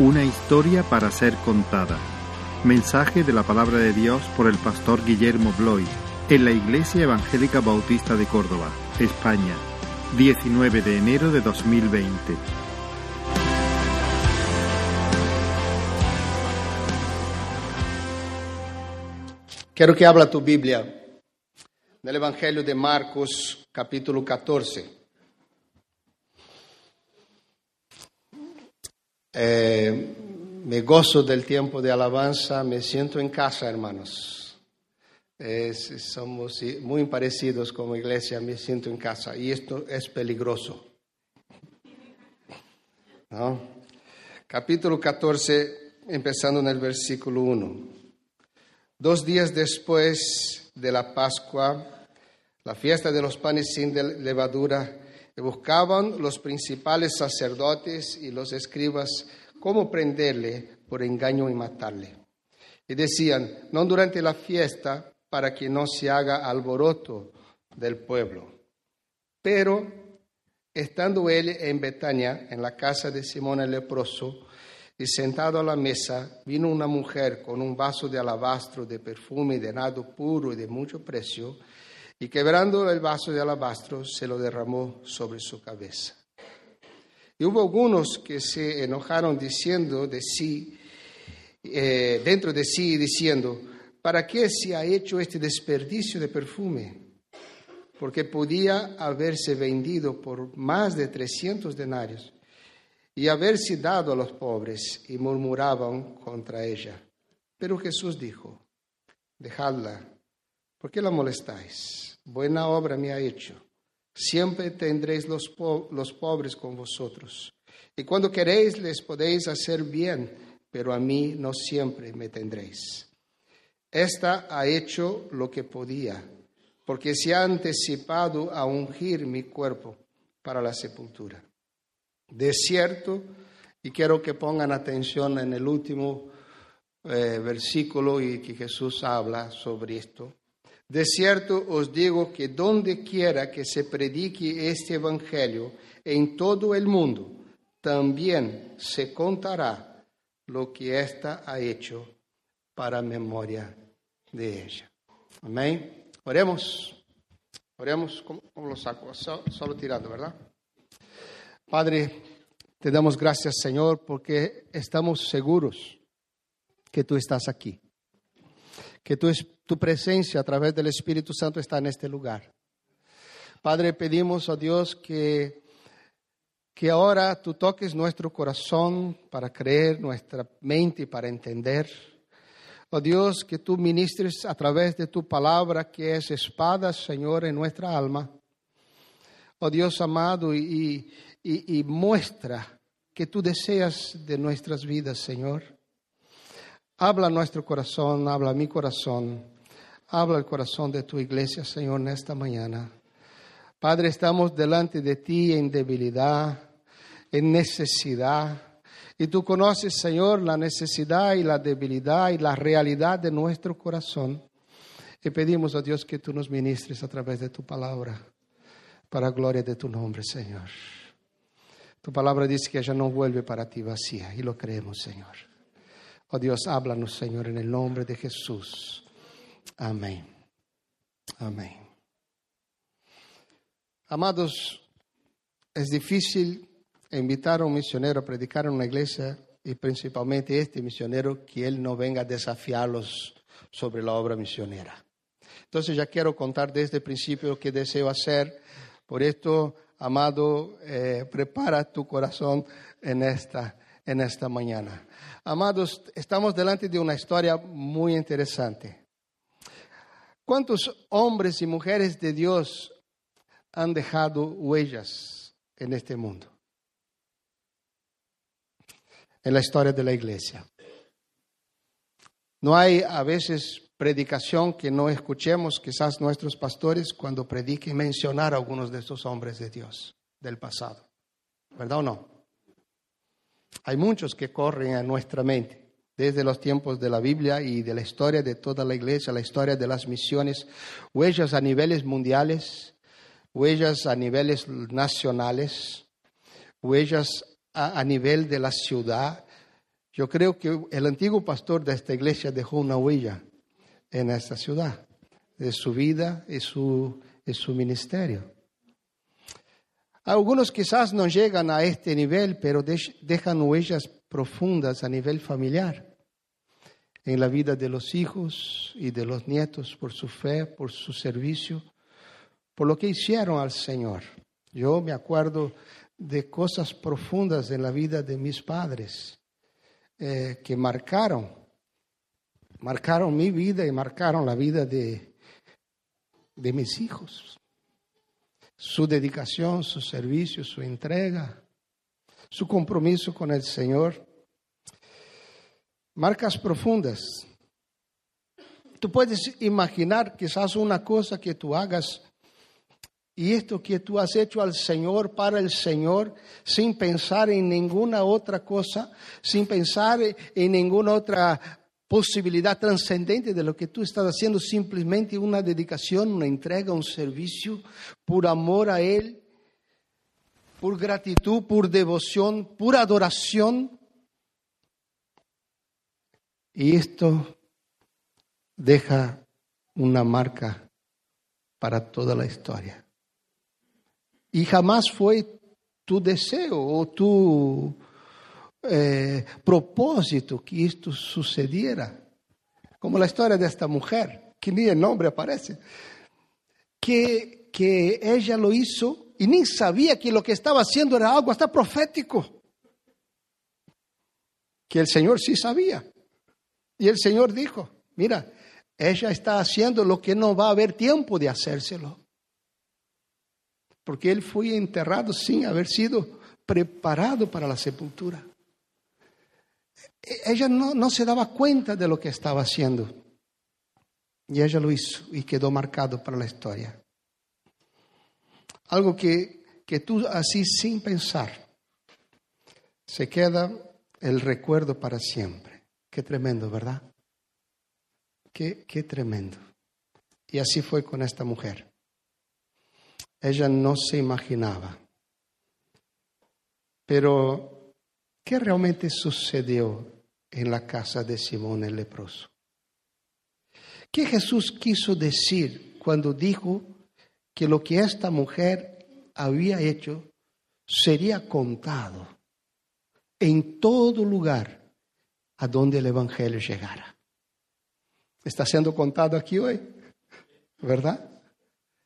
Una historia para ser contada. Mensaje de la palabra de Dios por el pastor Guillermo Bloy en la Iglesia Evangélica Bautista de Córdoba, España, 19 de enero de 2020. Quiero que habla tu Biblia del Evangelio de Marcos, capítulo 14. Eh, me gozo del tiempo de alabanza, me siento en casa, hermanos. somos muy parecidos como iglesia, me siento en casa y esto es peligroso. Capítulo 14, empezando en el versículo 1. Dos días después de la Pascua, la fiesta de los panes sin levadura, buscaban los principales sacerdotes y los escribas cómo prenderle por engaño y matarle. Y decían, no durante la fiesta, para que no se haga alboroto del pueblo. Pero, estando él en Betania, en la casa de Simón el leproso, y sentado a la mesa, vino una mujer con un vaso de alabastro de perfume de nado puro y de mucho precio, y quebrando el vaso de alabastro, se lo derramó sobre su cabeza. Y hubo algunos que se enojaron diciendo de sí, eh, dentro de sí, diciendo, ¿para qué se ha hecho este desperdicio de perfume? Porque podía haberse vendido por más de 300 denarios y haberse dado a los pobres, y murmuraban contra ella. Pero Jesús dijo, dejadla, ¿por qué la molestáis? Buena obra me ha hecho. Siempre tendréis los, los pobres con vosotros. Y cuando queréis les podéis hacer bien, pero a mí no siempre me tendréis. Esta ha hecho lo que podía, porque se ha anticipado a ungir mi cuerpo para la sepultura. De cierto, y quiero que pongan atención en el último eh, versículo y que Jesús habla sobre esto. De cierto os digo que donde quiera que se predique este Evangelio en todo el mundo, también se contará lo que ésta ha hecho para memoria de ella. Amén. Oremos. Oremos, ¿cómo, lo saco? Solo tirando, ¿verdad? Padre, te damos gracias, Señor, porque estamos seguros que tú estás aquí, que tu, tu presencia a través del Espíritu Santo está en este lugar. Padre, pedimos a Dios que, que ahora tú toques nuestro corazón para creer, nuestra mente para entender. Oh Dios, que tú ministres a través de tu palabra, que es espada, Señor, en nuestra alma. Oh Dios amado, y, y, muestra que tú deseas de nuestras vidas, Señor. Habla nuestro corazón, habla mi corazón, habla el corazón de tu iglesia, Señor, en esta mañana. Padre, estamos delante de ti en debilidad, en necesidad. Y tú conoces, Señor, la necesidad y la debilidad y la realidad de nuestro corazón. Y pedimos a Dios que tú nos ministres a través de tu palabra, para gloria de tu nombre, Señor. Tu palabra dice que ella no vuelve para ti vacía y lo creemos, Señor. Oh Dios, háblanos, Señor, en el nombre de Jesús. Amén. Amén. Amados, es difícil invitar a un misionero a predicar en una iglesia y principalmente este misionero que él no venga a desafiarlos sobre la obra misionera. Entonces ya quiero contar desde el principio lo que deseo hacer. Por esto amado, eh, prepara tu corazón en esta, en esta mañana. Amados, estamos delante de una historia muy interesante. ¿Cuántos hombres y mujeres de Dios han dejado huellas en este mundo? En la historia de la iglesia. No hay a veces predicación que no escuchemos quizás nuestros pastores cuando prediquen mencionar a algunos de estos hombres de Dios del pasado. ¿Verdad o no? Hay muchos que corren a nuestra mente desde los tiempos de la Biblia y de la historia de toda la iglesia, la historia de las misiones, huellas a niveles mundiales, huellas a niveles nacionales, huellas a, a nivel de la ciudad, Yo creo que el antiguo pastor de esta iglesia dejó una huella en esta ciudad, de su vida y su, y su ministerio. Algunos quizás no llegan a este nivel, pero dejan huellas profundas a nivel familiar, en la vida de los hijos y de los nietos, por su fe, por su servicio, por lo que hicieron al Señor. Yo me acuerdo de cosas profundas en la vida de mis padres eh, que marcaron, marcaron mi vida y marcaron la vida de, de mis hijos. Su dedicación, su servicio, su entrega, su compromiso con el Señor. Marcas profundas. Tú puedes imaginar quizás una cosa que tú hagas y esto que tú has hecho al Señor, para el Señor, sin pensar en ninguna otra cosa, sin pensar en ninguna otra posibilidad trascendente de lo que tú estás haciendo, simplemente una dedicación, una entrega, un servicio, por amor a Él, por gratitud, por devoción, por adoración. Y esto deja una marca para toda la historia. Y jamás fue tu deseo o tu eh, propósito que esto sucediera. Como la historia de esta mujer, que ni el nombre aparece, que, que ella lo hizo y ni sabía que lo que estaba haciendo era algo hasta profético. Que el Señor sí sabía. Y el Señor dijo, mira, ella está haciendo lo que no va a haber tiempo de hacérselo porque él fue enterrado sin haber sido preparado para la sepultura. Ella no, no, se daba cuenta de lo que estaba haciendo. Y ella lo hizo y quedó marcado para la historia. Algo que, que tú así sin pensar, se queda el recuerdo para siempre. Qué tremendo, ¿verdad? Qué, qué tremendo. Y así fue con esta mujer ella no se imaginaba. Pero, ¿qué realmente sucedió en la casa de Simón el leproso? ¿Qué Jesús quiso decir cuando dijo que lo que esta mujer había hecho sería contado en todo lugar a donde el Evangelio llegara? Está siendo contado aquí hoy, ¿verdad?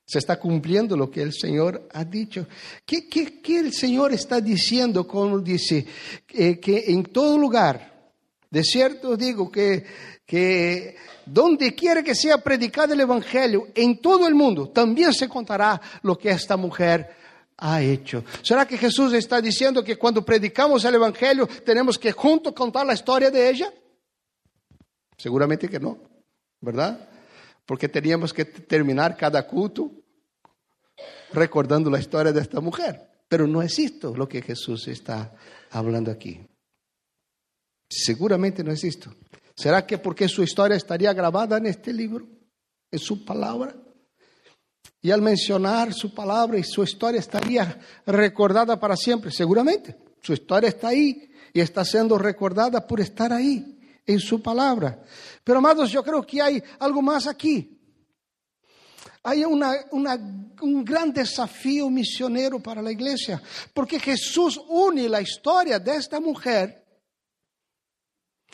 Se está cumpliendo lo que el Señor ha dicho. ¿Qué, qué, el Señor está diciendo cuando dice eh, que en todo lugar, de cierto digo que, que donde quiera que sea predicado el Evangelio, en todo el mundo, también se contará lo que esta mujer ha hecho. ¿Será que Jesús está diciendo que cuando predicamos el Evangelio tenemos que juntos contar la historia de ella? Seguramente que no, ¿verdad? Porque teníamos que terminar cada culto recordando la historia de esta mujer. Pero no es esto lo que Jesús está hablando aquí. Seguramente no es esto. ¿Será que porque su historia estaría grabada en este libro, en su palabra? Y al mencionar su palabra y su historia estaría recordada para siempre. Seguramente. Su historia está ahí y está siendo recordada por estar ahí, en su palabra. Pero amados, yo creo que hay algo más aquí. Hay un gran desafío misionero para la iglesia, porque Jesús une la historia de esta mujer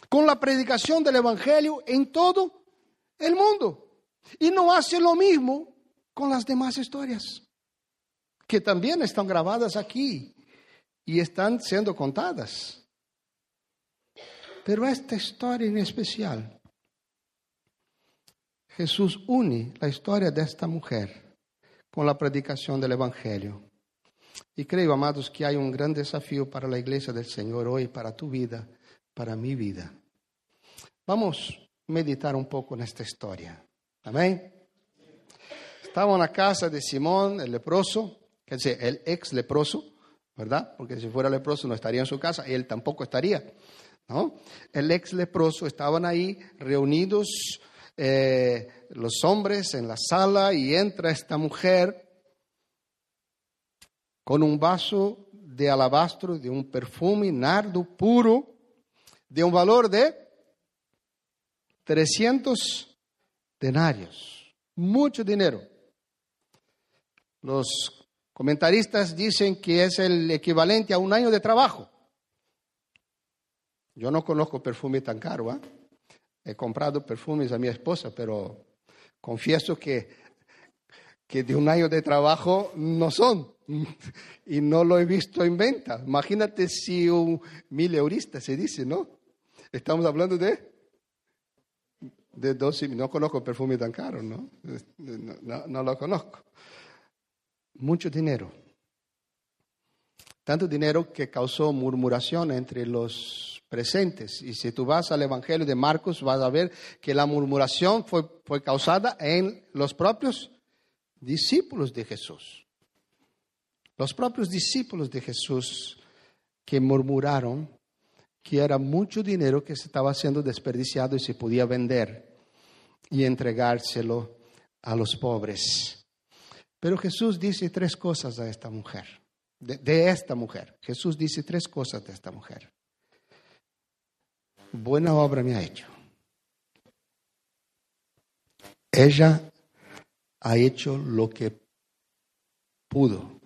con la predicación del Evangelio en todo el mundo. Y no hace lo mismo con las demás historias, que también están grabadas aquí y están siendo contadas. Pero esta historia en especial Jesús une la historia de esta mujer con la predicación del Evangelio. Y creo, amados, que hay un gran desafío para la iglesia del Señor hoy, para tu vida, para mi vida. Vamos a meditar un poco en esta historia. Amén. Estaba en la casa de Simón, el leproso, que decir, el ex leproso, ¿verdad? Porque si fuera leproso no estaría en su casa, él tampoco estaría. ¿no? El ex leproso estaban ahí reunidos eh, los hombres en la sala y entra esta mujer con un vaso de alabastro, de un perfume nardo puro, de un valor de 300 denarios. Mucho dinero. Los comentaristas dicen que es el equivalente a un año de trabajo. Yo no conozco perfume tan caro. ¿eh? He comprado perfumes a mi esposa, pero confieso que, que de un año de trabajo no son. Y no lo he visto en venta. Imagínate si un mil eurista se dice, ¿no? Estamos hablando de, de 12, no conozco perfume tan caro, ¿no? No, no lo conozco. Mucho dinero. Tanto dinero que causó murmuración entre los presentes. Y si tú vas al Evangelio de Marcos, vas a ver que la murmuración fue, fue causada en los propios discípulos de Jesús. Los propios discípulos de Jesús que murmuraron que era mucho dinero que se estaba siendo desperdiciado y se podía vender y entregárselo a los pobres. Pero Jesús dice tres cosas a esta mujer, de, esta mujer. Jesús dice tres cosas de esta mujer. Buena obra me ha hecho. Ella ha hecho lo que pudo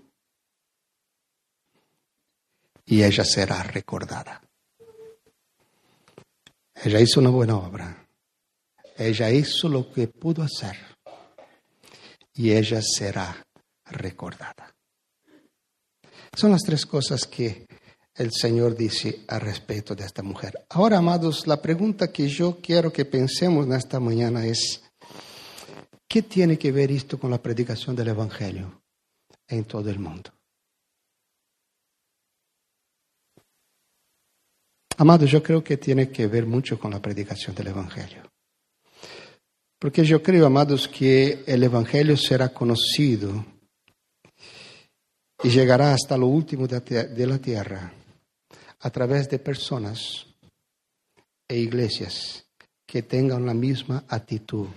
y ella será recordada. Ella hizo una buena obra. Ella hizo lo que pudo hacer y ella será recordada. Son las tres cosas que el Señor dice al respecto de esta mujer. Ahora, amados, la pregunta que yo quiero que pensemos en esta mañana es, ¿qué tiene que ver esto con la predicación del Evangelio en todo el mundo? Amado, yo creo que tiene que ver mucho con la predicación del Evangelio. Porque yo creo, amados, que el Evangelio será conocido y llegará hasta lo último de la tierra a través de personas e iglesias que tengan la misma actitud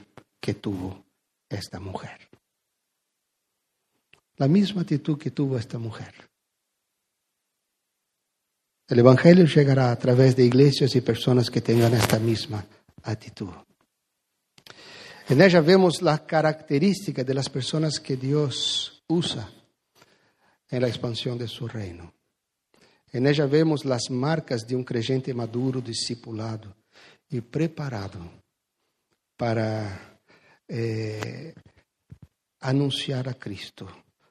que tuvo esta mujer. La misma actitud que tuvo esta mujer. El Evangelio llegará a través de iglesias y personas que tengan esta misma actitud. En ella vemos la característica de las personas que Dios usa en la expansión de su reino. En ella vemos las marcas de un creyente maduro, discipulado y preparado para eh, anunciar a Cristo,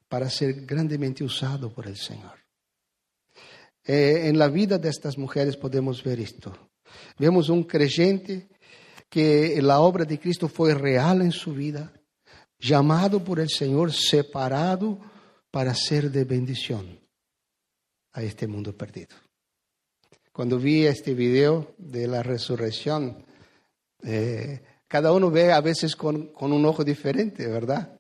para ser grandemente usado por el Señor. Eh, en la vida de estas mujeres podemos ver esto. Vemos un creyente que la obra de Cristo fue real en su vida, llamado por el Señor, separado para ser de bendición a este mundo perdido. Cuando vi este video de la resurrección, eh, cada uno ve a veces con, un ojo diferente, ¿verdad?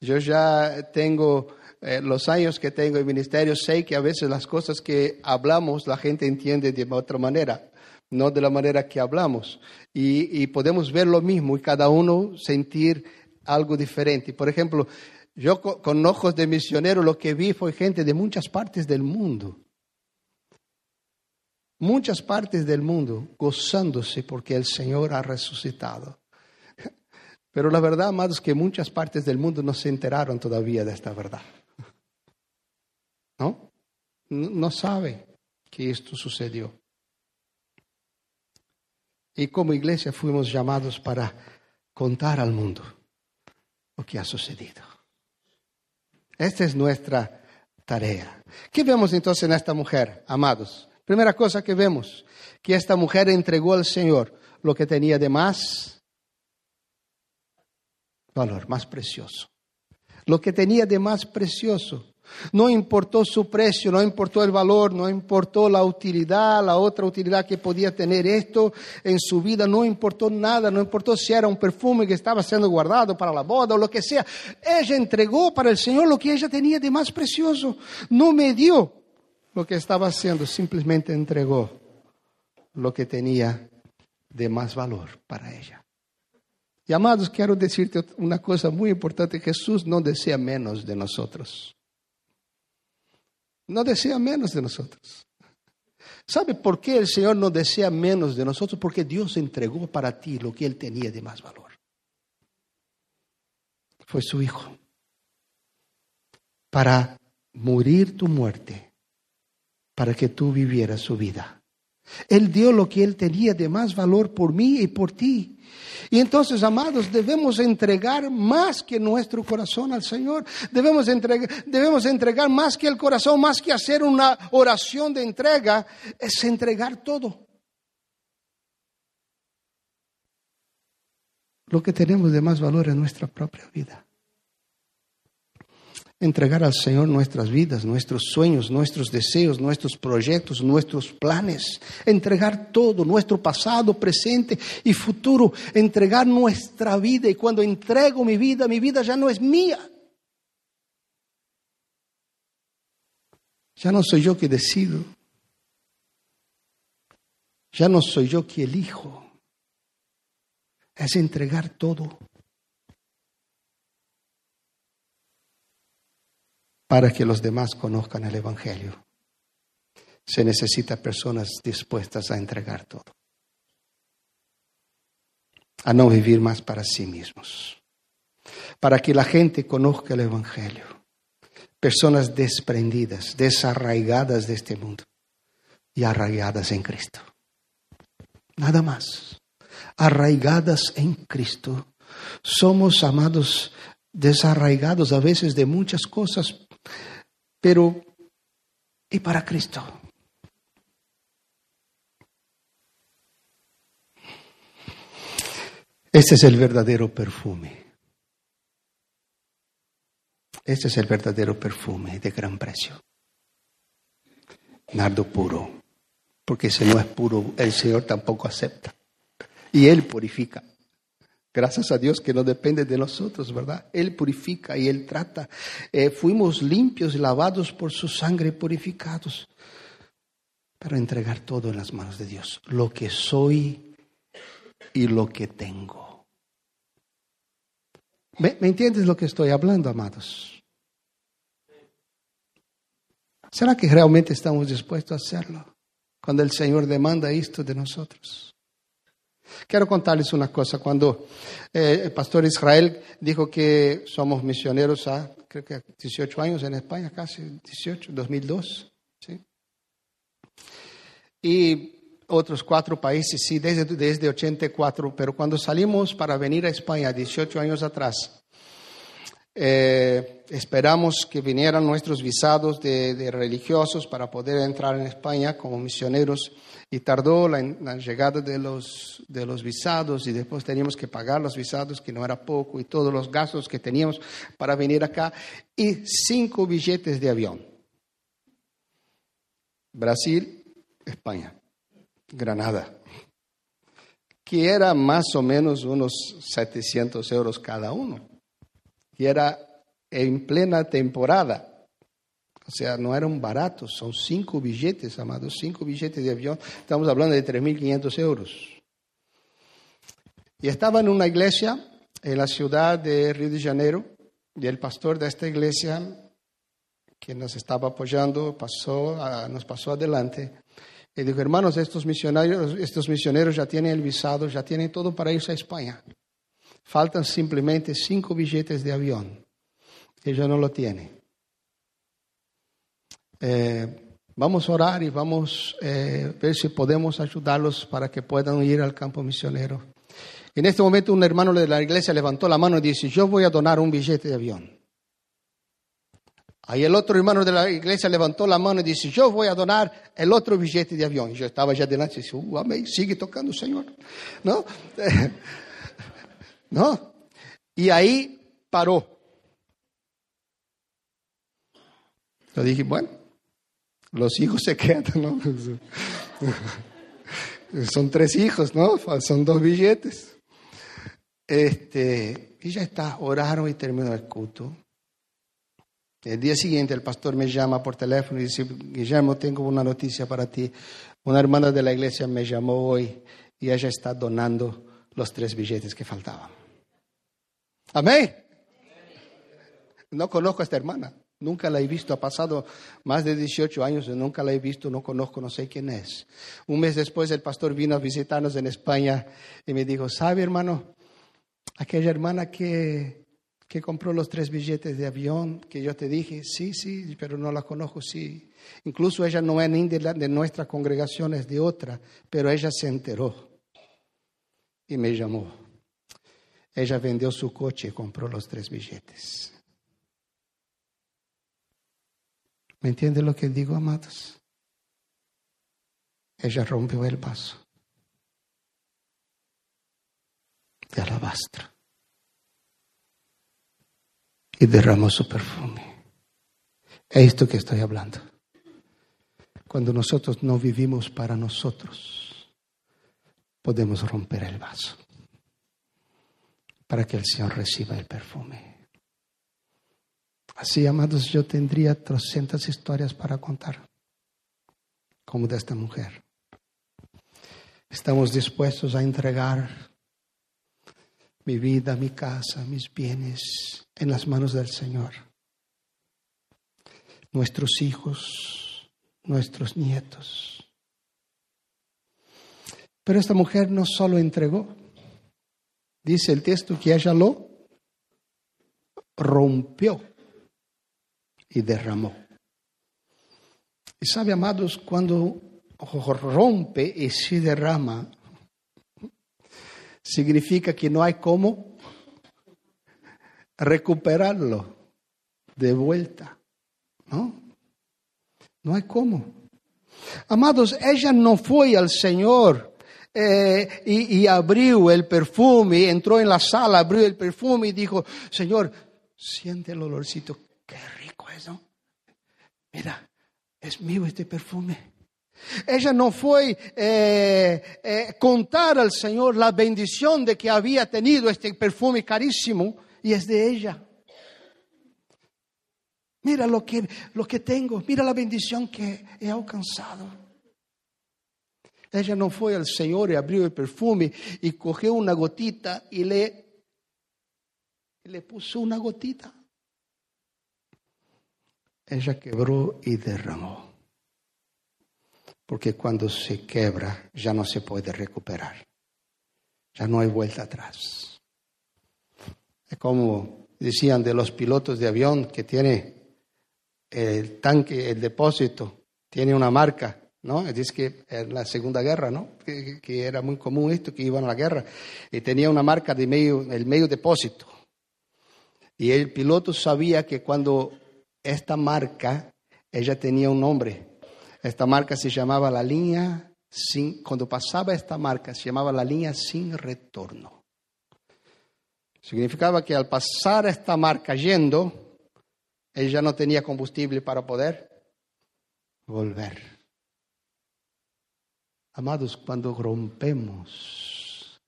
Yo ya tengo eh, los años que tengo en ministerio, sé que a veces las cosas que hablamos la gente entiende de otra manera, no de la manera que hablamos. Y, podemos ver lo mismo y cada uno sentir algo diferente. Por ejemplo, yo con, ojos de misionero lo que vi fue gente de muchas partes del mundo. Muchas partes del mundo gozándose porque el Señor ha resucitado. Pero la verdad, amados, que muchas partes del mundo no se enteraron todavía de esta verdad. ¿no? No sabe que esto sucedió. Y como iglesia fuimos llamados para contar al mundo lo que ha sucedido. Esta es nuestra tarea. ¿Qué vemos entonces en esta mujer, amados? Primera cosa que vemos, que esta mujer entregó al Señor lo que tenía de más valor, más precioso. Lo que tenía de más precioso no importó su precio, no importó el valor, no importó la utilidad, la otra utilidad que podía tener esto en su vida, no importó nada, no importó si era un perfume que estaba siendo guardado para la boda o lo que sea. Ella entregó para el Señor lo que ella tenía de más precioso. No me dio lo que estaba haciendo, simplemente entregó lo que tenía de más valor para ella. Amados, quiero decirte una cosa muy importante, Jesús no desea menos de nosotros no desea menos de nosotros. ¿Sabe por qué el Señor no desea menos de nosotros? Porque Dios entregó para ti lo que Él tenía de más valor. Fue su Hijo. Para morir tu muerte, para que tú vivieras su vida. Él dio lo que Él tenía de más valor por mí y por ti. Y entonces, amados, debemos entregar más que nuestro corazón al Señor. Debemos entregar, debemos entregar más que el corazón, más que hacer una oración de entrega, es entregar todo. Lo que tenemos de más valor en nuestra propia vida entregar al Señor nuestras vidas, nuestros sueños, nuestros deseos, nuestros proyectos, nuestros planes, entregar todo, nuestro pasado, presente y futuro, entregar nuestra vida. Y cuando entrego mi vida, mi vida ya no es mía. Ya no soy yo que decido. Ya no soy yo que elijo. Es entregar todo para que los demás conozcan el Evangelio. Se necesita personas dispuestas a entregar todo, a no vivir más para sí mismos, para que la gente conozca el Evangelio. Personas desprendidas, desarraigadas de este mundo y arraigadas en Cristo. Nada más. Arraigadas en Cristo. Somos amados desarraigados a veces de muchas cosas, pero y para Cristo. Este es el verdadero perfume. Este es el verdadero perfume de gran precio. Nardo puro. Porque si no es puro, el Señor tampoco acepta. Y Él purifica. Gracias a Dios que no depende de nosotros, ¿verdad? Él purifica y Él trata. Eh, fuimos limpios y lavados por su sangre, purificados, para entregar todo en las manos de Dios, lo que soy y lo que tengo. ¿Me, ¿Me entiendes lo que estoy hablando, amados? ¿Será que realmente estamos dispuestos a hacerlo cuando el Señor demanda esto de nosotros? Quiero contarles una cosa. Cuando eh, el pastor Israel dijo que somos misioneros a, creo que 18 años en España, casi 18, 2002, ¿sí? Y otros cuatro países, sí, desde, desde 84, pero cuando salimos para venir a España 18 años atrás, eh, esperamos que vinieran nuestros visados de, de, religiosos para poder entrar en España como misioneros y tardó la, la, llegada de los, de los visados y después teníamos que pagar los visados, que no era poco, y todos los gastos que teníamos para venir acá, y cinco billetes de avión. Brasil, España, Granada, que era más o menos unos 700 euros cada uno, y era en plena temporada. O sea, no eran baratos, son cinco billetes, amados, cinco billetes de avión. Estamos hablando de 3.500 euros. Y estaba en una iglesia en la ciudad de Río de Janeiro, y el pastor de esta iglesia, que nos estaba apoyando, pasó, nos pasó adelante. Y dijo, hermanos, estos misioneros, estos misioneros ya tienen el visado, ya tienen todo para irse a España. Faltan simplemente cinco billetes de avión. Ellos no lo tienen. Eh, vamos a orar y vamos a eh, ver si podemos ayudarlos para que puedan ir al campo misionero. En este momento un hermano de la iglesia levantó la mano y dice, yo voy a donar un billete de avión. Ahí el otro hermano de la iglesia levantó la mano y dice, yo voy a donar el otro billete de avión. Y yo estaba ya delante y dije, uh, amén, sigue tocando, Señor. ¿No? ¿No? Y ahí paró. Yo dije, bueno, los hijos se quedan, ¿no? Son tres hijos, ¿no? Son dos billetes. Este, y ya está, oraron y terminó el culto. El día siguiente el pastor me llama por teléfono y dice, Guillermo, tengo una noticia para ti. Una hermana de la iglesia me llamó hoy y ella está donando los tres billetes que faltaban. Amén. No conozco a esta hermana, Nunca la he visto, ha pasado más de 18 años y nunca la he visto, no conozco, no sé quién es. Un mes después el pastor vino a visitarnos en España y me dijo, ¿sabe hermano? Aquella hermana que, que compró los tres billetes de avión que yo te dije, sí, sí, pero no la conozco, sí. Incluso ella no es ni de, de nuestra congregación, es de otra, pero ella se enteró y me llamó. Ella vendió su coche y compró los tres billetes. ¿Me entiende lo que digo, amados? Ella rompió el vaso de alabastro y derramó su perfume. Es esto que estoy hablando. Cuando nosotros no vivimos para nosotros, podemos romper el vaso para que el Señor reciba el perfume. Así, amados, yo tendría 300 historias para contar, como de esta mujer. Estamos dispuestos a entregar mi vida, mi casa, mis bienes en las manos del Señor. Nuestros hijos, nuestros nietos. Pero esta mujer no solo entregó, dice el texto que ella lo rompió y derramó. Y sabe, amados, cuando rompe y se derrama, significa que no hay cómo recuperarlo de vuelta. ¿No? No hay cómo. Amados, ella no fue al Señor eh, y, y, abrió el perfume, entró en la sala, abrió el perfume y dijo, Señor, siente el olorcito mira, es mío este perfume. Ella no fue eh, eh, contar al Señor la bendición de que había tenido este perfume carísimo y es de ella. Mira lo que, lo que tengo, mira la bendición que he alcanzado. Ella no fue al Señor y abrió el perfume y cogió una gotita y le, y le puso una gotita ella quebró y derramó. Porque cuando se quebra ya no se puede recuperar. Ya no hay vuelta atrás. Es como decían de los pilotos de avión que tiene el tanque, el depósito, tiene una marca, ¿no? Es que en la Segunda Guerra, ¿no? Que, que, era muy común esto, que iban a la guerra, y tenía una marca de medio, el medio depósito. Y el piloto sabía que cuando esta marca, ella tenía un nombre. Esta marca se llamaba la línea sin, cuando pasaba esta marca, se llamaba la línea sin retorno. Significaba que al pasar esta marca yendo, ella no tenía combustible para poder volver. Amados, cuando rompemos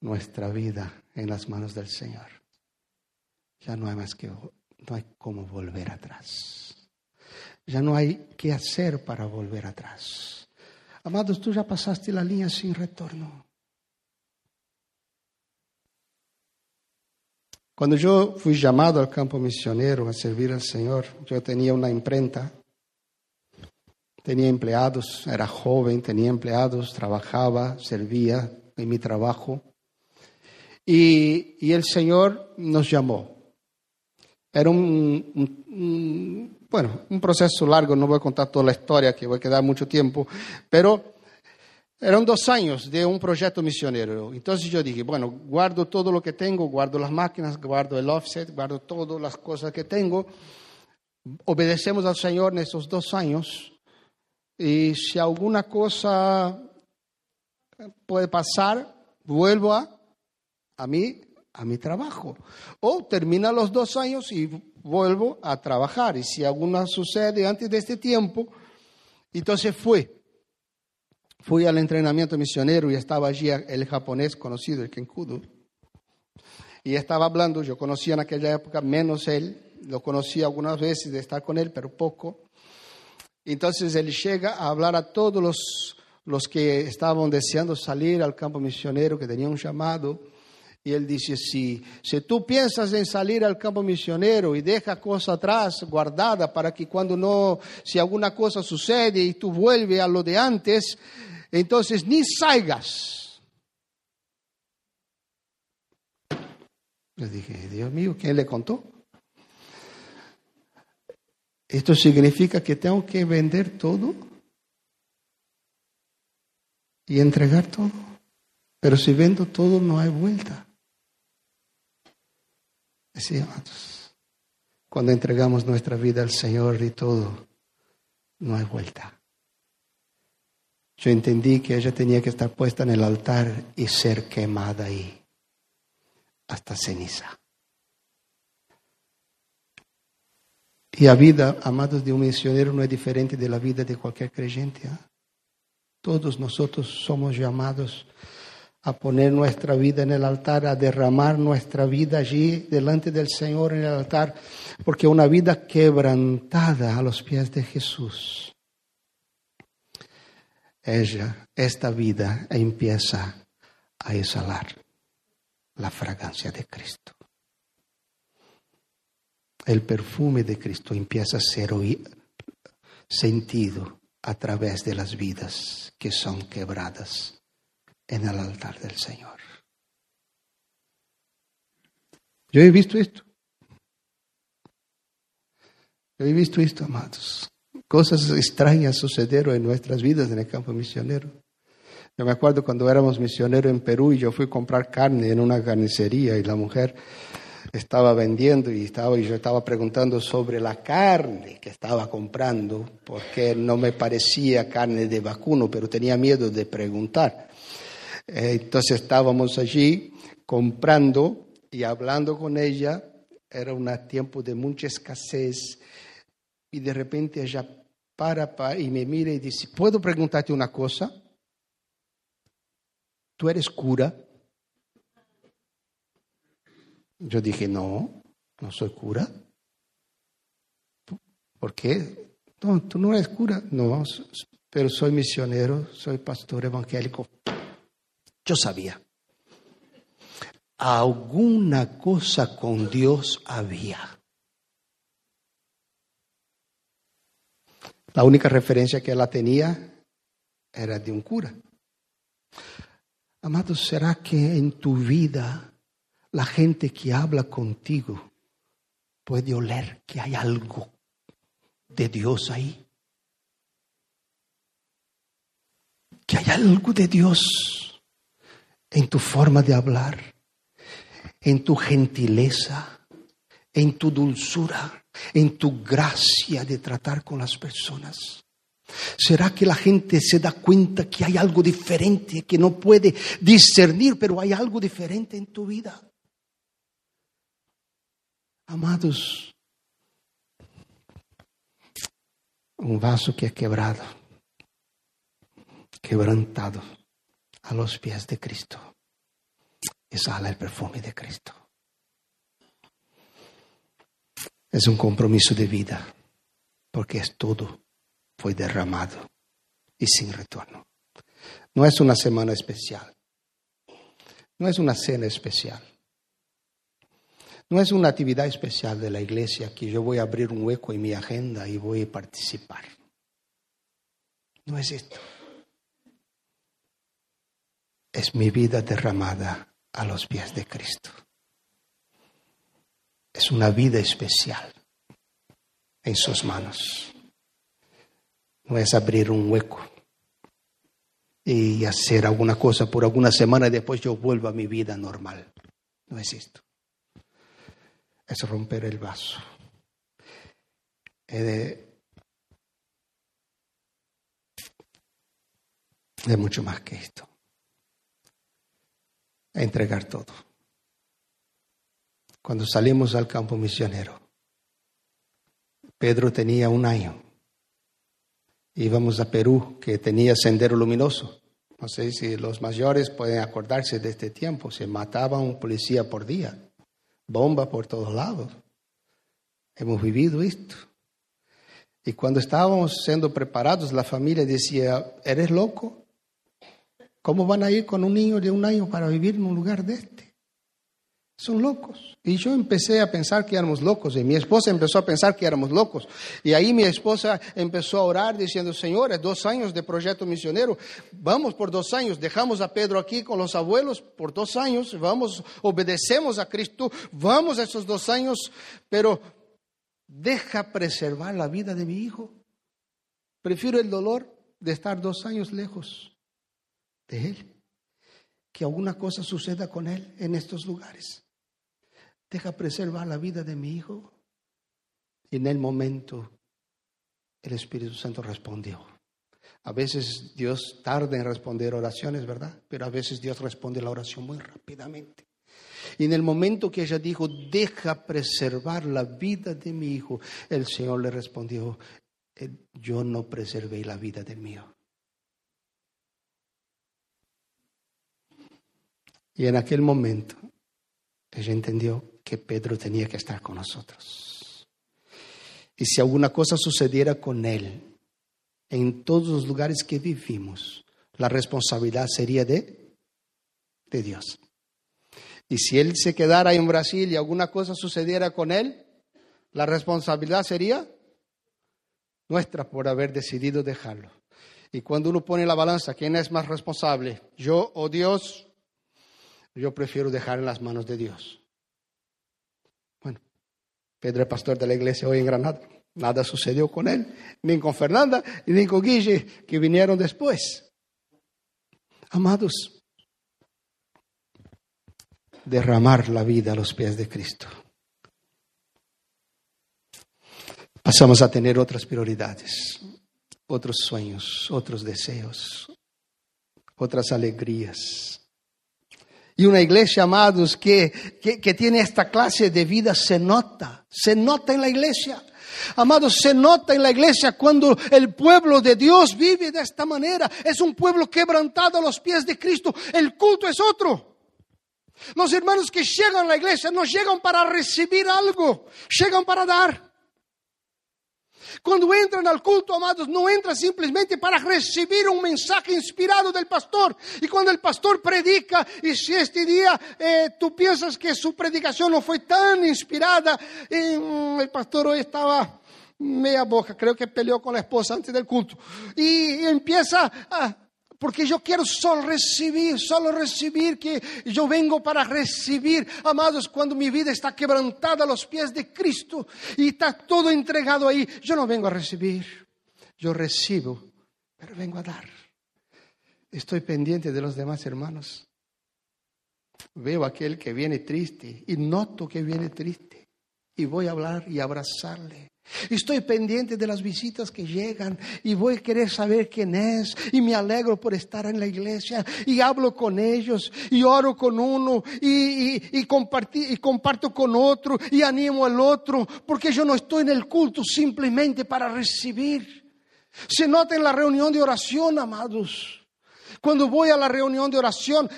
nuestra vida en las manos del Señor, ya no hay más que no hay cómo volver atrás. Ya no hay qué hacer para volver atrás. Amados, tú ya pasaste la línea sin retorno. Cuando yo fui llamado al campo misionero a servir al Señor, yo tenía una imprenta, tenía empleados, era joven, tenía empleados, trabajaba, servía en mi trabajo. Y, y el Señor nos llamó. Era un, bueno, un proceso largo, no voy a contar toda la historia, que voy a quedar mucho tiempo, pero eran dos años de un proyecto misionero. Entonces yo dije, bueno, guardo todo lo que tengo, guardo las máquinas, guardo el offset, guardo todas las cosas que tengo. Obedecemos al Señor en esos dos años y si alguna cosa puede pasar, vuelvo a, a mí a mi trabajo. O termina los dos años y vuelvo a trabajar. Y si alguna sucede antes de este tiempo, entonces fui. Fui al entrenamiento misionero y estaba allí el japonés conocido, el Kenkudo. Y estaba hablando, yo conocía en aquella época menos él, lo conocí algunas veces de estar con él, pero poco. Entonces él llega a hablar a todos los, los que estaban deseando salir al campo misionero, que tenían un llamado Y él dice, si, si tú piensas en salir al campo misionero y deja cosas atrás guardada para que cuando no, si alguna cosa sucede y tú vuelves a lo de antes, entonces ni salgas. Le dije, Dios mío, ¿quién le contó? Esto significa que tengo que vender todo y entregar todo. Pero si vendo todo, no hay vuelta. Así, cuando entregamos nuestra vida al Señor y todo, no hay vuelta. Yo entendí que ella tenía que estar puesta en el altar y ser quemada ahí, hasta ceniza. Y la vida, amados, de un misionero no es diferente de la vida de cualquier creyente. ¿ah? Todos nosotros somos llamados a poner nuestra vida en el altar, a derramar nuestra vida allí delante del Señor en el altar, porque una vida quebrantada a los pies de Jesús. Ella, esta vida empieza a exhalar la fragancia de Cristo. El perfume de Cristo empieza a ser sentido a través de las vidas que son quebradas en el altar del Señor. Yo he visto esto. Yo he visto esto, amados. Cosas extrañas sucedieron en nuestras vidas en el campo misionero. Yo me acuerdo cuando éramos misioneros en Perú y yo fui a comprar carne en una carnicería y la mujer estaba vendiendo y, estaba, y yo estaba preguntando sobre la carne que estaba comprando, porque no me parecía carne de vacuno, pero tenía miedo de preguntar. Entonces estábamos allí comprando y hablando con ella. Era un tiempo de mucha escasez y de repente ella para, para y me mira y dice, ¿puedo preguntarte una cosa? ¿Tú eres cura? Yo dije, no, no soy cura. ¿Por qué? No, tú no eres cura. No, pero soy misionero, soy pastor evangélico. Yo sabía. Alguna cosa con Dios había. La única referencia que ella tenía era de un cura. Amado, ¿será que en tu vida la gente que habla contigo puede oler que hay algo de Dios ahí. Que hay algo de Dios en tu forma de hablar, en tu gentileza, en tu dulzura, en tu gracia de tratar con las personas. ¿Será que la gente se da cuenta que hay algo diferente, que no puede discernir, pero hay algo diferente en tu vida? Amados, un vaso que es quebrado, quebrantado a los pies de Cristo, exhala el perfume de Cristo. Es un compromiso de vida, porque es todo, fue derramado y sin retorno. No es una semana especial, no es una cena especial no es una actividad especial de la iglesia que yo voy a abrir un hueco en mi agenda y voy a participar. No es esto. Es mi vida derramada a los pies de Cristo. Es una vida especial en sus manos. No es abrir un hueco y hacer alguna cosa por alguna semana y después yo vuelvo a mi vida normal. No es esto es romper el vaso. Es mucho más que esto. Entregar todo. Cuando salimos al campo misionero, Pedro tenía un año. Íbamos a Perú, que tenía sendero luminoso. No sé si los mayores pueden acordarse de este tiempo. Se mataba un policía por día bomba por todos lados. Hemos vivido esto. Y cuando estábamos siendo preparados, la familia decía, ¿eres loco? ¿Cómo van a ir con un niño de un año para vivir en un lugar de este? Son locos. Y yo empecé a pensar que éramos locos. Y mi esposa empezó a pensar que éramos locos. Y ahí mi esposa empezó a orar diciendo, señores, dos años de proyecto misionero. Vamos por dos años. Dejamos a Pedro aquí con los abuelos por dos años. Vamos, obedecemos a Cristo. Vamos a esos dos años. Pero deja preservar la vida de mi hijo. Prefiero el dolor de estar dos años lejos de él. Que alguna cosa suceda con él en estos lugares deja preservar la vida de mi hijo. Y en el momento el Espíritu Santo respondió. A veces Dios tarda en responder oraciones, ¿verdad? Pero a veces Dios responde la oración muy rápidamente. Y en el momento que ella dijo, deja preservar la vida de mi hijo, el Señor le respondió, eh, yo no preservé la vida del mío. Y en aquel momento ella entendió que Pedro tenía que estar con nosotros. Y si alguna cosa sucediera con él, en todos los lugares que vivimos, la responsabilidad sería de, de Dios. Y si él se quedara en Brasil y alguna cosa sucediera con él, la responsabilidad sería nuestra por haber decidido dejarlo. Y cuando uno pone la balanza, ¿quién es más responsable? ¿Yo o Dios? Yo prefiero dejar en las manos de Dios. Pedro es pastor de la iglesia hoy en Granada. Nada sucedió con él, ni con Fernanda, ni con Guille, que vinieron después. Amados, derramar la vida a los pies de Cristo. Pasamos a tener otras prioridades, otros sueños, otros deseos, otras alegrías. Y una iglesia, amados, que, que, tiene esta clase de vida se nota, se nota en la iglesia. Amados, se nota en la iglesia cuando el pueblo de Dios vive de esta manera. Es un pueblo quebrantado a los pies de Cristo. El culto es otro. Los hermanos que llegan a la iglesia no llegan para recibir algo, llegan para dar. Cuando entran al culto, amados, no entran simplemente para recibir un mensaje inspirado del pastor. Y cuando el pastor predica, y si este día eh, tú piensas que su predicación no fue tan inspirada, mm, el pastor hoy estaba meia boca, creo que peleó con la esposa antes del culto. y empieza a porque yo quiero solo recibir, solo recibir, que yo vengo para recibir, amados, cuando mi vida está quebrantada a los pies de Cristo y está todo entregado ahí. Yo no vengo a recibir, yo recibo, pero vengo a dar. Estoy pendiente de los demás hermanos. Veo a aquel que viene triste y noto que viene triste y voy a hablar y abrazarle. Estoy pendiente de las visitas que llegan y voy a querer saber quién es y me alegro por estar en la iglesia y hablo con ellos y oro con uno y, y, y comparto con otro y animo al otro porque yo no estoy en el culto simplemente para recibir. Se nota en la reunión de oración, amados. Cuando voy a la reunión de oración,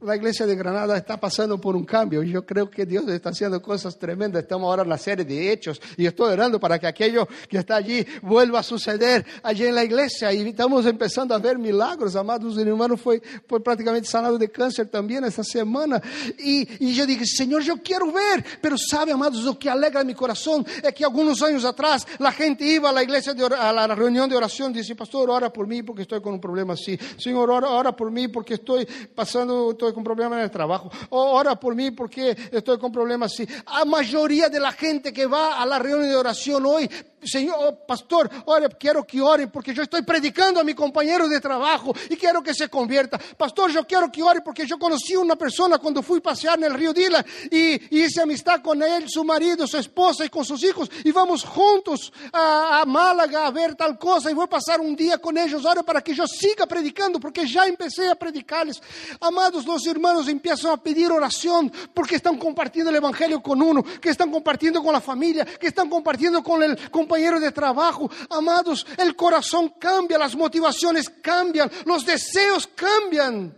la iglesia de Granada está pasando por un cambio y yo creo que Dios está haciendo cosas tremendas. Estamos ahora en la serie de hechos y estoy orando para que aquello que está allí vuelva a suceder allí en la iglesia y estamos empezando a ver milagros. Amados, mi hermano fue, fue prácticamente sanado de cáncer también esta semana y, y yo dije, Señor, yo quiero ver, pero sabe, amados, lo que alegra mi corazón es que algunos años atrás la gente iba a la iglesia, de a la reunión de oración, dice, pastor, ora por mí porque estoy con un problema así. Señor, ora, ora por mí porque estoy pasando, con problemas en el trabajo. ora por mí porque estoy con problemas así. La mayoría de la gente que va a la reunión de oración hoy Señor, oh, pastor, ore, quiero que ore porque yo estoy predicando a mi compañero de trabajo y quiero que se convierta. Pastor, yo quiero que ore porque yo conocí una persona cuando fui a pasear en el río Dila y, hice amistad con él, su marido, su esposa y con sus hijos y vamos juntos a, Málaga a ver tal cosa y voy a pasar un día con ellos. Ore para que yo siga predicando porque ya empecé a predicarles. Amados, los hermanos empiezan a pedir oración porque están compartiendo el evangelio con uno, que están compartiendo con la familia, que están compartiendo con el compañero de trabajo. Amados, el corazón cambia, las motivaciones cambian, los deseos cambian.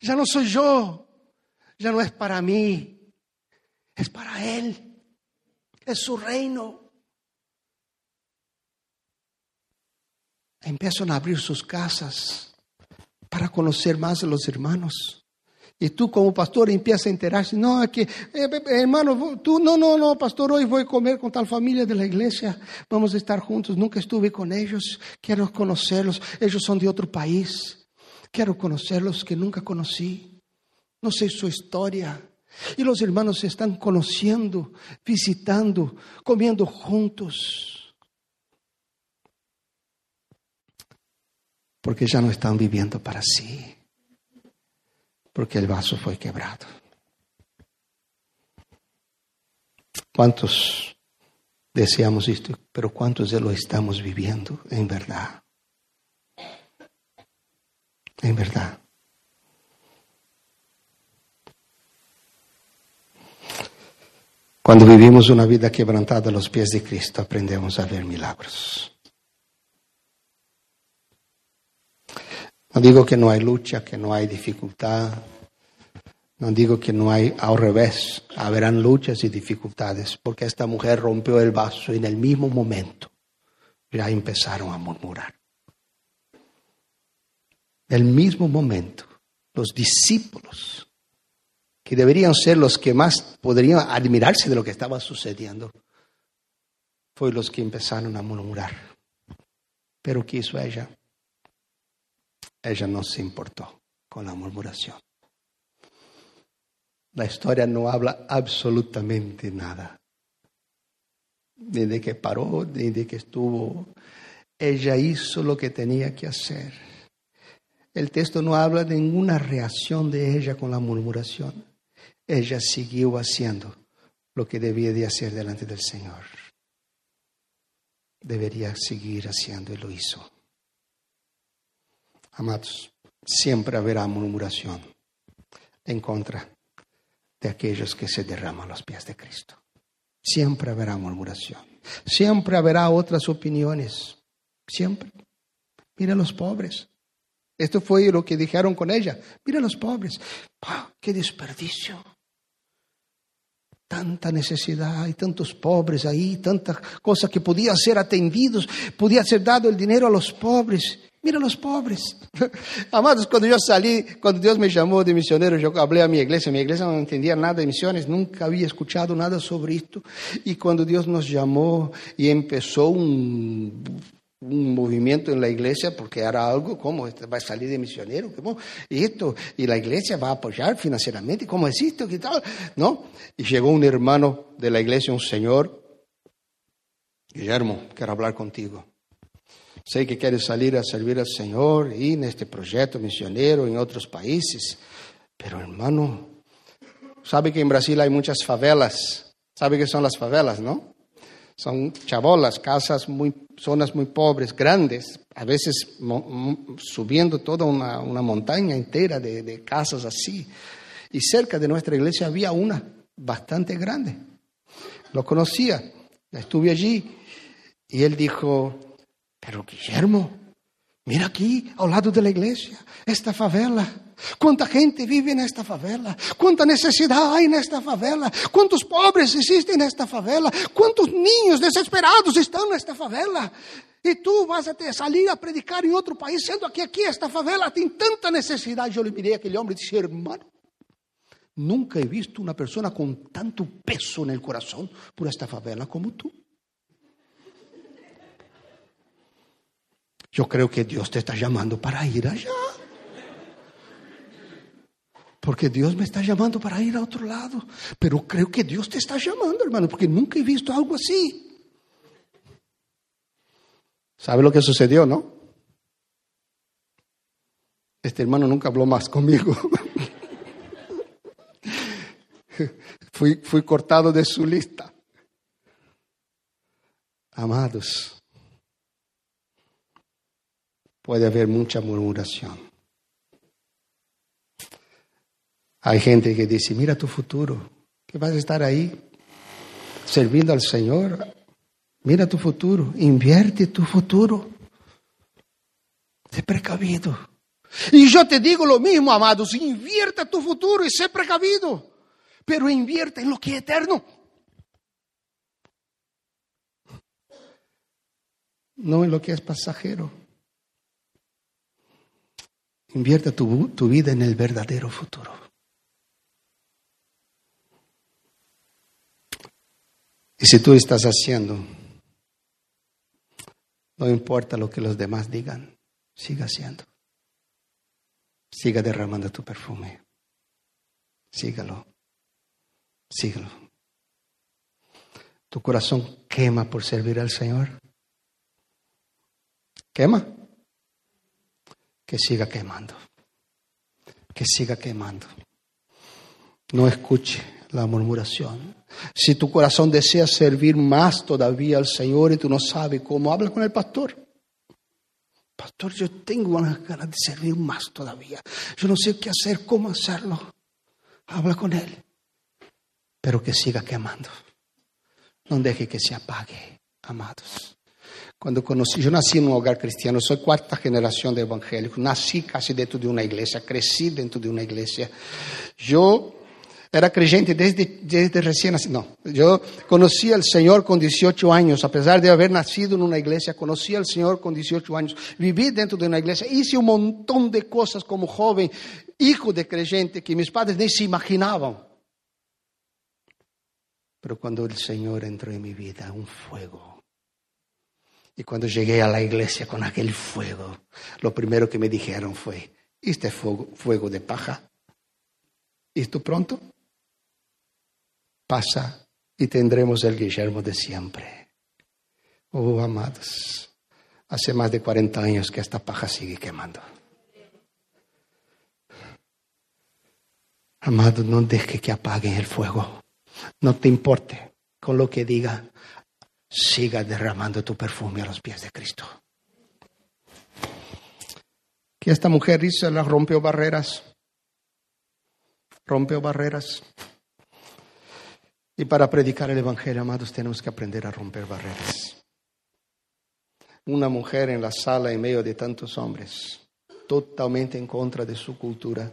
Ya no soy yo, ya no es para mí, es para Él, es su reino. Empiezan a abrir sus casas para conocer más a los hermanos. Y tú como pastor empiezas a enterarse, no, es que, eh, eh, hermano, tú, no, no, no, pastor, hoy voy a comer con tal familia de la iglesia, vamos a estar juntos, nunca estuve con ellos, quiero conocerlos, ellos son de otro país, quiero conocerlos que nunca conocí, no sé su historia. Y los hermanos se están conociendo, visitando, comiendo juntos. Porque ya no están viviendo para sí porque el vaso fue quebrado. ¿Cuántos deseamos esto? Pero ¿cuántos de lo estamos viviendo en verdad? En verdad. Cuando vivimos una vida quebrantada a los pies de Cristo, aprendemos a ver milagros. No digo que no hay lucha, que no hay dificultad. No digo que no hay, al revés, habrán luchas y dificultades, porque esta mujer rompió el vaso y en el mismo momento ya empezaron a murmurar. El mismo momento, los discípulos, que deberían ser los que más podrían admirarse de lo que estaba sucediendo, fue los que empezaron a murmurar. Pero ¿qué hizo ella? Ella no se importó con la murmuración. La historia no habla absolutamente nada. Ni de que paró, ni de que estuvo. Ella hizo lo que tenía que hacer. El texto no habla de ninguna reacción de ella con la murmuración. Ella siguió haciendo lo que debía de hacer delante del Señor. Debería seguir haciendo y lo hizo. Amados, siempre habrá murmuración en contra de aquellos que se derraman a los pies de Cristo. Siempre habrá murmuración. Siempre habrá otras opiniones. Siempre. Mira a los pobres. Esto fue lo que dijeron con ella. Mira a los pobres. ¡Qué desperdicio! Tanta necesidad, hay tantos pobres ahí, tantas cosas que podían ser atendidos, podía ser dado el dinero a los pobres. Mira los pobres. Amados, cuando yo salí, cuando Dios me llamó de misionero, yo hablé a mi iglesia. Mi iglesia no entendía nada de misiones, nunca había escuchado nada sobre esto. Y cuando Dios nos llamó y empezó un, un movimiento en la iglesia, porque era algo como, este va a salir de misionero, ¿cómo? y esto, y la iglesia va a apoyar financieramente, ¿cómo es esto? ¿Qué tal? ¿No? Y llegó un hermano de la iglesia, un señor, Guillermo, quiero hablar contigo. Sei que queres salir a servir al Señor y en este proyecto misionero en otros países. Pero hermano, sabe que en Brasil hay muchas favelas. ¿Sabe qué son las favelas, no? Son chabolas, casas muy, zonas muy pobres, grandes, a veces subiendo toda una, una montaña entera de, de casas así. Y cerca de nuestra iglesia había una bastante grande. Lo conocía, estuve allí y él dijo, pero Guillermo, mira aquí, al lado de la iglesia, esta favela. Cuánta gente vive en esta favela, cuánta necesidad hay en esta favela, cuántos pobres existen en esta favela, cuántos niños desesperados están en esta favela. Y tú vas a salir a predicar en otro país, siendo que aquí esta favela tiene tanta necesidad. Yo le miré a aquel hombre y dije, hermano, nunca he visto una persona con tanto peso en el corazón por esta favela como tú. Yo creo que Dios te está llamando para ir allá. Porque Dios me está llamando para ir a otro lado. Pero creo que Dios te está llamando, hermano, porque nunca he visto algo así. ¿Sabe lo que sucedió, no? Este hermano nunca habló más conmigo. fui, fui cortado de su lista. Amados, puede haber mucha murmuración. Hay gente que dice, mira tu futuro, que vas a estar ahí sirviendo al Señor. Mira tu futuro, invierte tu futuro. Sé precavido. Y yo te digo lo mismo, amados, invierte tu futuro y sé precavido, pero invierte en lo que es eterno. No en lo que es pasajero. Invierta tu, tu vida en el verdadero futuro. Y si tú estás haciendo, no importa lo que los demás digan, siga haciendo. Siga derramando tu perfume. Sígalo. Sígalo. ¿Tu corazón quema por servir al Señor? ¿Quema? Que siga quemando. Que siga quemando. No escuche la murmuración. Si tu corazón desea servir más todavía al Señor y tú no sabes cómo, habla con el pastor. Pastor, yo tengo unas ganas de servir más todavía. Yo no sé qué hacer, cómo hacerlo. Habla con él. Pero que siga quemando. No deje que se apague, amados. Cuando conocí, yo nací en un hogar cristiano, soy cuarta generación de evangélicos, nací casi dentro de una iglesia, crecí dentro de una iglesia. Yo era creyente desde, desde recién nacido. No, yo conocí al Señor con 18 años, a pesar de haber nacido en una iglesia, conocí al Señor con 18 años, viví dentro de una iglesia, hice un montón de cosas como joven, hijo de creyente, que mis padres ni se imaginaban. Pero cuando el Señor entró en mi vida, un fuego y cuando llegué a la iglesia con aquel fuego, lo primero que me dijeron fue, este fuego, de paja, ¿esto pronto? Pasa y tendremos el Guillermo de siempre. Oh, amados, hace más de 40 años que esta paja sigue quemando. Amado, no deje que apaguen el fuego. No te importe con lo que diga siga derramando tu perfume a los pies de Cristo. Que esta mujer hizo, la rompió barreras, rompió barreras. Y para predicar el Evangelio, amados, tenemos que aprender a romper barreras. Una mujer en la sala en medio de tantos hombres, totalmente en contra de su cultura.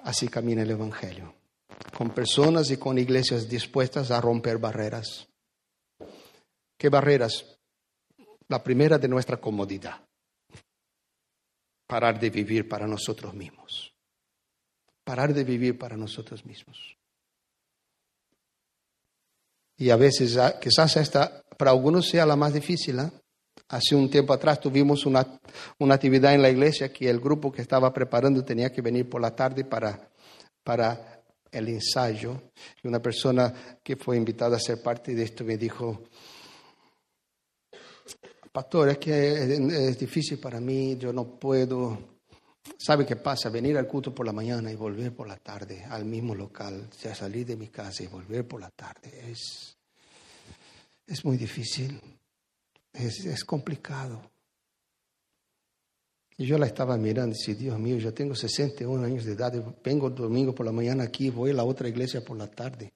Así camina el Evangelio con personas y con iglesias dispuestas a romper barreras. ¿Qué barreras? La primera de nuestra comodidad. Parar de vivir para nosotros mismos. Parar de vivir para nosotros mismos. Y a veces, quizás esta para algunos sea la más difícil. ¿eh? Hace un tiempo atrás tuvimos una, una actividad en la iglesia que el grupo que estaba preparando tenía que venir por la tarde para, para el ensayo y una persona que fue invitada a ser parte de esto me dijo, pastor, es que es, difícil para mí, yo no puedo. ¿Sabe qué pasa? Venir al culto por la mañana y volver por la tarde al mismo local, salir de mi casa y volver por la tarde, es, es muy difícil, es, es complicado. Y yo la estaba mirando y decía, Dios mío, yo tengo 61 años de edad, vengo domingo por la mañana aquí, voy a la otra iglesia por la tarde.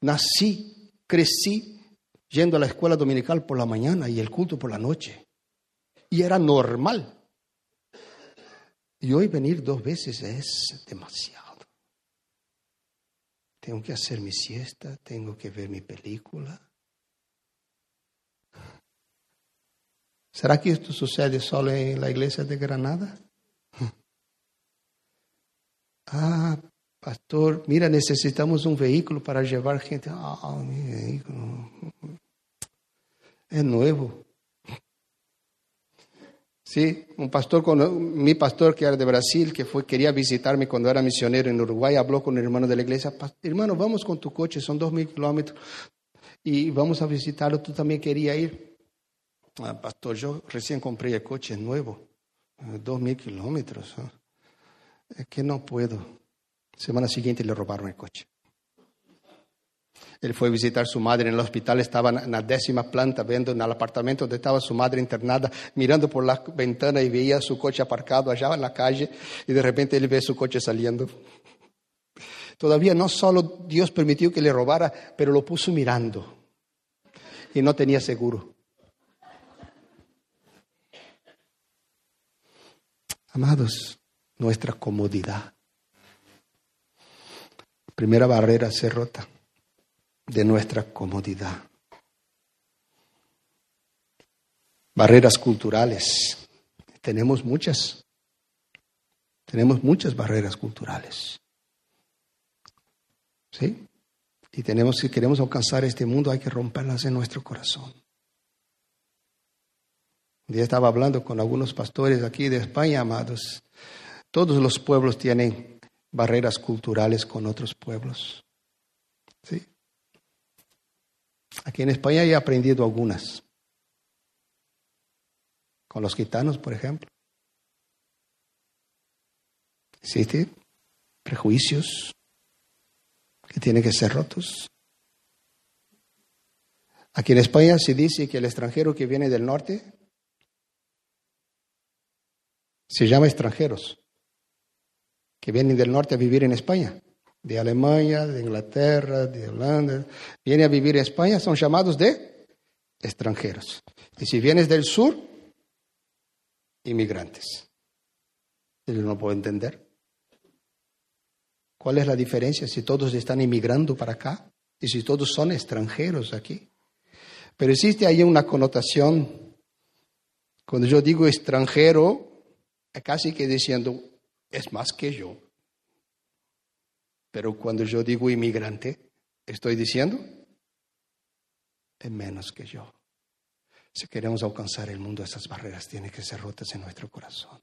Nací, crecí yendo a la escuela dominical por la mañana y el culto por la noche. Y era normal. Y hoy venir dos veces es demasiado. Tengo que hacer mi siesta, tengo que ver mi película, ¿Será que esto sucede solo en la iglesia de Granada? Ah, pastor, mira, necesitamos un vehículo para llevar gente. Ah, mi vehículo. Es nuevo. Sí, un pastor, mi pastor que era de Brasil, que fue, quería visitarme cuando era misionero en Uruguay, habló con el hermano de la iglesia, hermano, vamos con tu coche, son dos mil kilómetros y vamos a visitarlo, tú también querías ir. Ah, pastor, yo recién compré el coche nuevo, eh, dos mil kilómetros. Es que no puedo. Semana siguiente le robaron el coche. Él fue a visitar a su madre en el hospital, estaba en la décima planta, viendo en el apartamento donde estaba su madre internada, mirando por la ventana y veía su coche aparcado allá en la calle y de repente él ve su coche saliendo. Todavía no solo Dios permitió que le robara, pero lo puso mirando y no tenía seguro. Amados, nuestra comodidad. Primera barrera se rota de nuestra comodidad. Barreras culturales. Tenemos muchas. Tenemos muchas barreras culturales. ¿Sí? Y tenemos, si queremos alcanzar este mundo, hay que romperlas en nuestro corazón. Ya estaba hablando con algunos pastores aquí de España, amados. Todos los pueblos tienen barreras culturales con otros pueblos. ¿Sí? Aquí en España he aprendido algunas. Con los gitanos, por ejemplo. Existen prejuicios que tienen que ser rotos. Aquí en España se dice que el extranjero que viene del norte se llama extranjeros, que vienen del norte a vivir en España, de Alemania, de Inglaterra, de Holanda, vienen a vivir en España, son llamados de extranjeros. Y si vienes del sur, inmigrantes. Yo no puedo entender. ¿Cuál es la diferencia si todos están inmigrando para acá y si todos son extranjeros aquí? Pero existe ahí una connotación. Cuando yo digo extranjero, casi que diciendo, es más que yo. Pero cuando yo digo inmigrante, estoy diciendo, es menos que yo. Si queremos alcanzar el mundo, esas barreras tienen que ser rotas en nuestro corazón.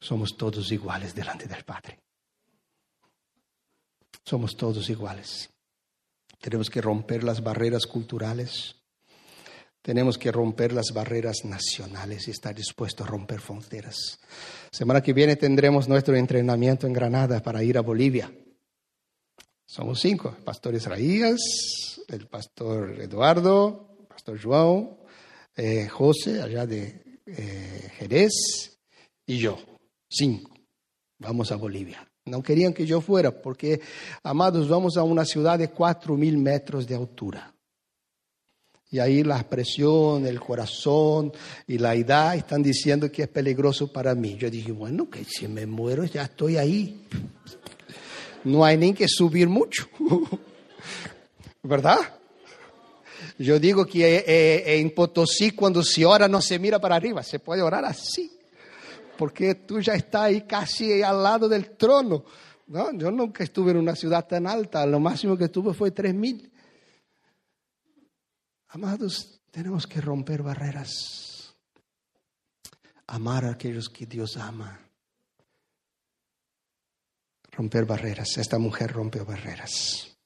Somos todos iguales delante del Padre. Somos todos iguales. Tenemos que romper las barreras culturales. Tenemos que romper las barreras nacionales y estar dispuestos a romper fronteras. Semana que viene tendremos nuestro entrenamiento en Granada para ir a Bolivia. Somos cinco, el pastor Israías, el pastor Eduardo, pastor João, eh, José, allá de eh, Jerez, y yo, cinco. Vamos a Bolivia. No querían que yo fuera porque, amados, vamos a una ciudad de cuatro mil metros de altura. Y ahí la presión, el corazón y la edad están diciendo que es peligroso para mí. Yo dije, bueno, que si me muero ya estoy ahí. No hay ni que subir mucho. ¿Verdad? Yo digo que eh, eh, en Potosí cuando se ora no se mira para arriba, se puede orar así porque tú ya estás ahí casi al lado del trono. ¿no? Yo nunca estuve en una ciudad tan alta, lo máximo que estuve fue 3.000. Amados, tenemos que romper barreras, amar a aquellos que Dios ama. Romper barreras. Esta mujer rompió barreras.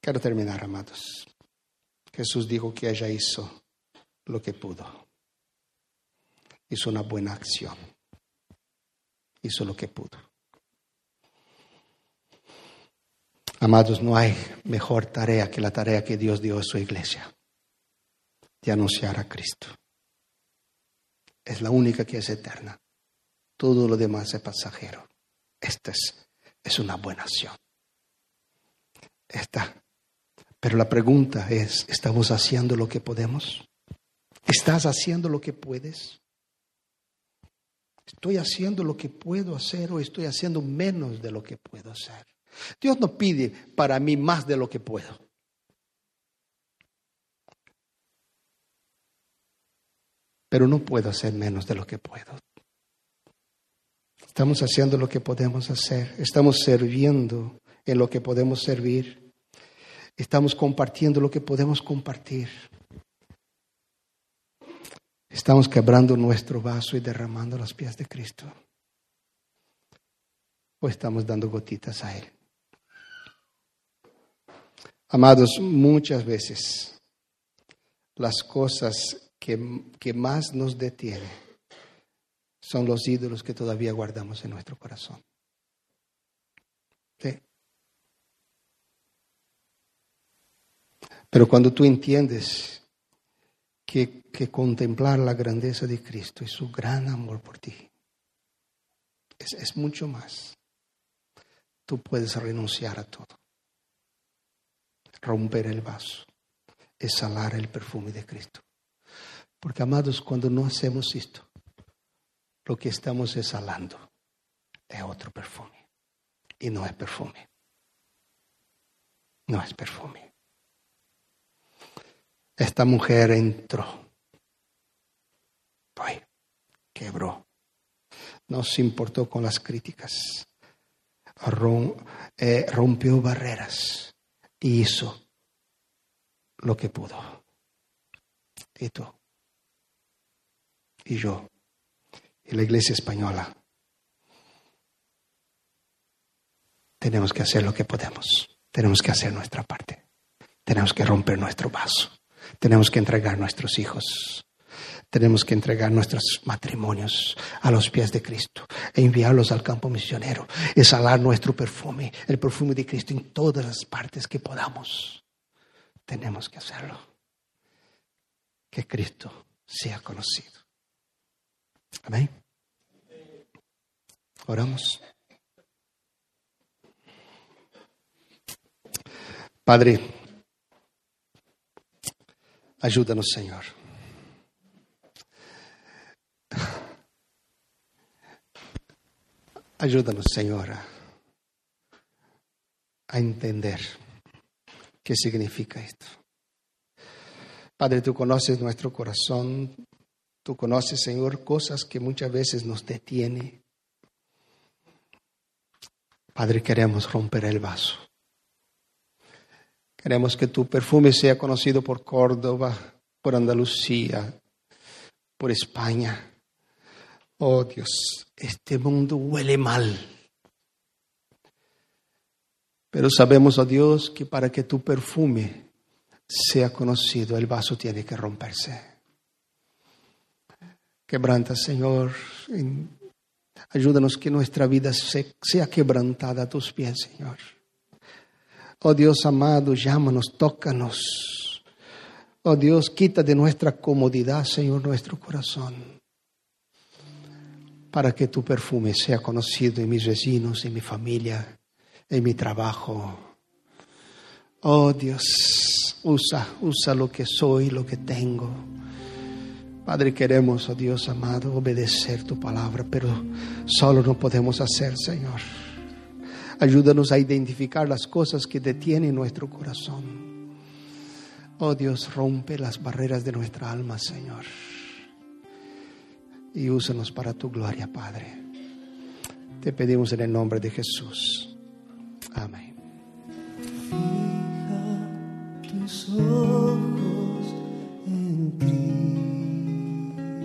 Quiero terminar, amados. Jesús dijo que ella hizo lo que pudo hizo una buena acción. Hizo lo que pudo. Amados, no hay mejor tarea que la tarea que Dios dio a su iglesia, de anunciar a Cristo. Es la única que es eterna. Todo lo demás es pasajero. Esta es, es una buena acción. Esta. Pero la pregunta es, ¿estamos haciendo lo que podemos? ¿Estás haciendo lo que puedes? ¿Estoy haciendo lo que puedo hacer o estoy haciendo menos de lo que puedo hacer? Dios no pide para mí más de lo que puedo. Pero no puedo hacer menos de lo que puedo. Estamos haciendo lo que podemos hacer. Estamos sirviendo en lo que podemos servir. Estamos compartiendo lo que podemos compartir. Estamos quebrando nuestro vaso y derramando los pies de Cristo. O estamos dando gotitas a Él. Amados, muchas veces las cosas que, que más nos detienen son los ídolos que todavía guardamos en nuestro corazón. ¿Sí? Pero cuando tú entiendes que, contemplar la grandeza de Cristo y su gran amor por ti. Es, es mucho más. Tú puedes renunciar a todo. Romper el vaso. Exhalar el perfume de Cristo. Porque, amados, cuando no hacemos esto, lo que estamos exhalando es otro perfume. Y no es perfume. No es perfume. Esta mujer entró. quebró. No se importó con las críticas. eh, rompió barreras y hizo lo que pudo. Y tú, y yo, y la iglesia española, tenemos que hacer lo que podemos, tenemos que hacer nuestra parte, tenemos que romper nuestro vaso, tenemos que entregar nuestros hijos tenemos que entregar nuestros matrimonios a los pies de Cristo e enviarlos al campo misionero, exhalar nuestro perfume, el perfume de Cristo en todas las partes que podamos. Tenemos que hacerlo. Que Cristo sea conocido. Amén. Oramos. Padre, ayúdanos, Señor. Ayúdanos, Señora, a entender qué significa esto. Padre, tú conoces nuestro corazón, tú conoces, Señor, cosas que muchas veces nos detienen. Padre, queremos romper el vaso. Queremos que tu perfume sea conocido por Córdoba, por Andalucía, por España. Oh Dios, este mundo huele mal. Pero sabemos, oh Dios, que para que tu perfume sea conocido, el vaso tiene que romperse. Quebranta, Señor. Ayúdanos que nuestra vida sea quebrantada a tus pies, Señor. Oh Dios amado, llámanos, tócanos. Oh Dios, quita de nuestra comodidad, Señor, nuestro corazón para que tu perfume sea conocido en mis vecinos, en mi familia, en mi trabajo. Oh Dios, usa, usa lo que soy, lo que tengo. Padre, queremos, oh Dios amado, obedecer tu palabra, pero solo no podemos hacer, Señor. Ayúdanos a identificar las cosas que detienen nuestro corazón. Oh Dios, rompe las barreras de nuestra alma, Señor y úsanos para tu gloria, Padre. Te pedimos en el nombre de Jesús. Amén. Fija tus ojos en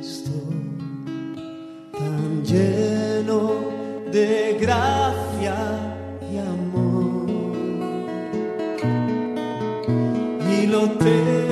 Cristo, tan lleno de gracia y amor. Y lo te